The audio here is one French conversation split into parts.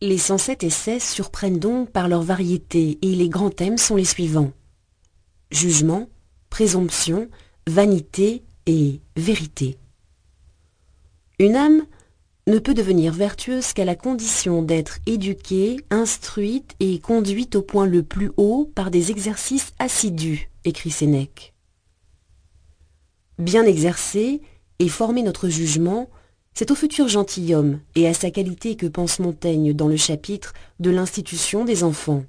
Les 107 essais surprennent donc par leur variété et les grands thèmes sont les suivants. Jugement, présomption, vanité et vérité. Une âme ne peut devenir vertueuse qu'à la condition d'être éduquée, instruite et conduite au point le plus haut par des exercices assidus, écrit Sénèque. Bien exercer et former notre jugement, c'est au futur gentilhomme et à sa qualité que pense Montaigne dans le chapitre de l'institution des enfants.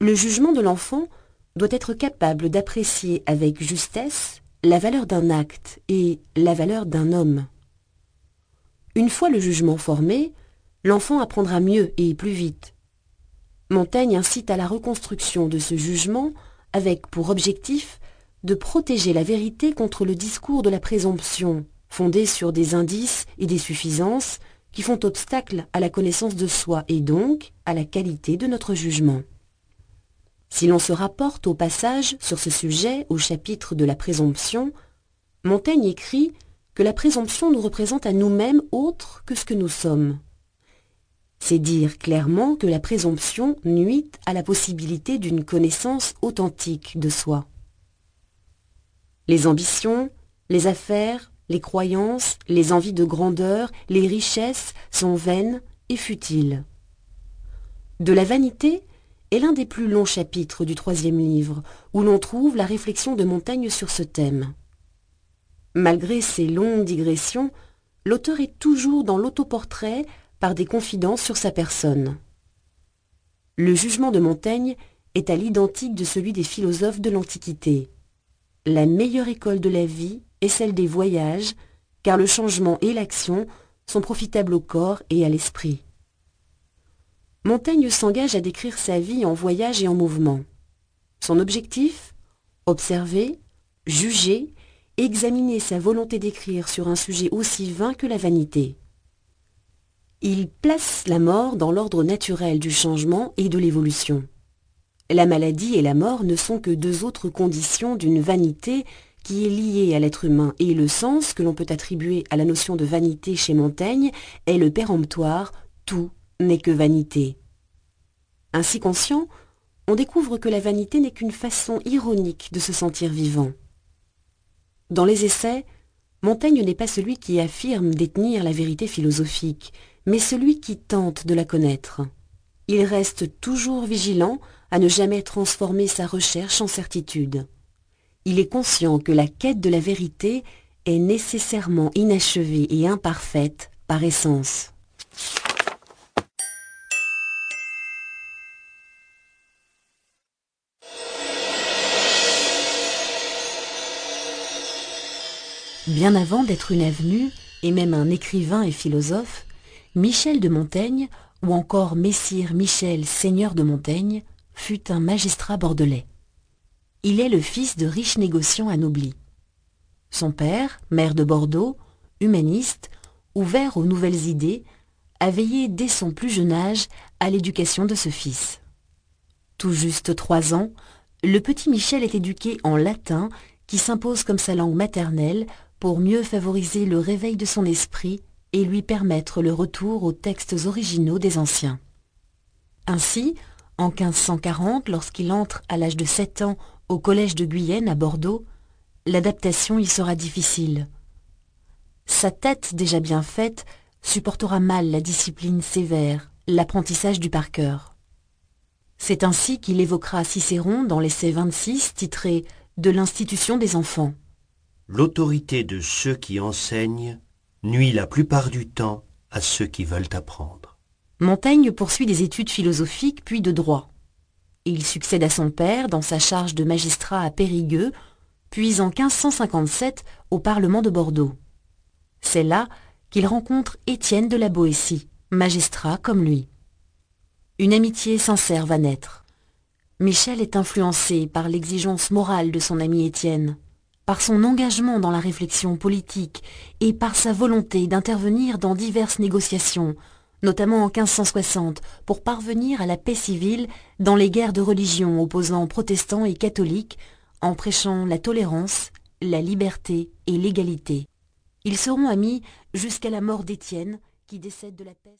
Le jugement de l'enfant doit être capable d'apprécier avec justesse la valeur d'un acte et la valeur d'un homme. Une fois le jugement formé, l'enfant apprendra mieux et plus vite. Montaigne incite à la reconstruction de ce jugement avec pour objectif de protéger la vérité contre le discours de la présomption, fondé sur des indices et des suffisances qui font obstacle à la connaissance de soi et donc à la qualité de notre jugement. Si l'on se rapporte au passage sur ce sujet au chapitre de la présomption, Montaigne écrit que la présomption nous représente à nous-mêmes autre que ce que nous sommes. C'est dire clairement que la présomption nuit à la possibilité d'une connaissance authentique de soi. Les ambitions, les affaires, les croyances, les envies de grandeur, les richesses sont vaines et futiles. De la vanité est l'un des plus longs chapitres du troisième livre, où l'on trouve la réflexion de Montaigne sur ce thème. Malgré ces longues digressions, l'auteur est toujours dans l'autoportrait par des confidences sur sa personne. Le jugement de Montaigne est à l'identique de celui des philosophes de l'Antiquité. La meilleure école de la vie est celle des voyages, car le changement et l'action sont profitables au corps et à l'esprit. Montaigne s'engage à décrire sa vie en voyage et en mouvement. Son objectif Observer, juger examiner sa volonté d'écrire sur un sujet aussi vain que la vanité. Il place la mort dans l'ordre naturel du changement et de l'évolution. La maladie et la mort ne sont que deux autres conditions d'une vanité qui est liée à l'être humain et le sens que l'on peut attribuer à la notion de vanité chez Montaigne est le péremptoire « tout n'est que vanité ». Ainsi conscient, on découvre que la vanité n'est qu'une façon ironique de se sentir vivant. Dans les essais, Montaigne n'est pas celui qui affirme détenir la vérité philosophique, mais celui qui tente de la connaître. Il reste toujours vigilant à ne jamais transformer sa recherche en certitude. Il est conscient que la quête de la vérité est nécessairement inachevée et imparfaite par essence. Bien avant d'être une avenue, et même un écrivain et philosophe, Michel de Montaigne, ou encore Messire Michel Seigneur de Montaigne, fut un magistrat bordelais. Il est le fils de riches négociants anoblis. Son père, maire de Bordeaux, humaniste, ouvert aux nouvelles idées, a veillé dès son plus jeune âge à l'éducation de ce fils. Tout juste trois ans, le petit Michel est éduqué en latin qui s'impose comme sa langue maternelle pour mieux favoriser le réveil de son esprit et lui permettre le retour aux textes originaux des anciens. Ainsi, en 1540, lorsqu'il entre à l'âge de 7 ans au collège de Guyenne à Bordeaux, l'adaptation y sera difficile. Sa tête déjà bien faite supportera mal la discipline sévère, l'apprentissage du par cœur. C'est ainsi qu'il évoquera Cicéron dans l'essai 26 titré De l'institution des enfants l'autorité de ceux qui enseignent nuit la plupart du temps à ceux qui veulent apprendre. Montaigne poursuit des études philosophiques puis de droit. Il succède à son père dans sa charge de magistrat à Périgueux, puis en 1557 au Parlement de Bordeaux. C'est là qu'il rencontre Étienne de la Boétie, magistrat comme lui. Une amitié sincère va naître. Michel est influencé par l'exigence morale de son ami Étienne par son engagement dans la réflexion politique et par sa volonté d'intervenir dans diverses négociations, notamment en 1560, pour parvenir à la paix civile dans les guerres de religion opposant protestants et catholiques, en prêchant la tolérance, la liberté et l'égalité. Ils seront amis jusqu'à la mort d'Étienne, qui décède de la peste.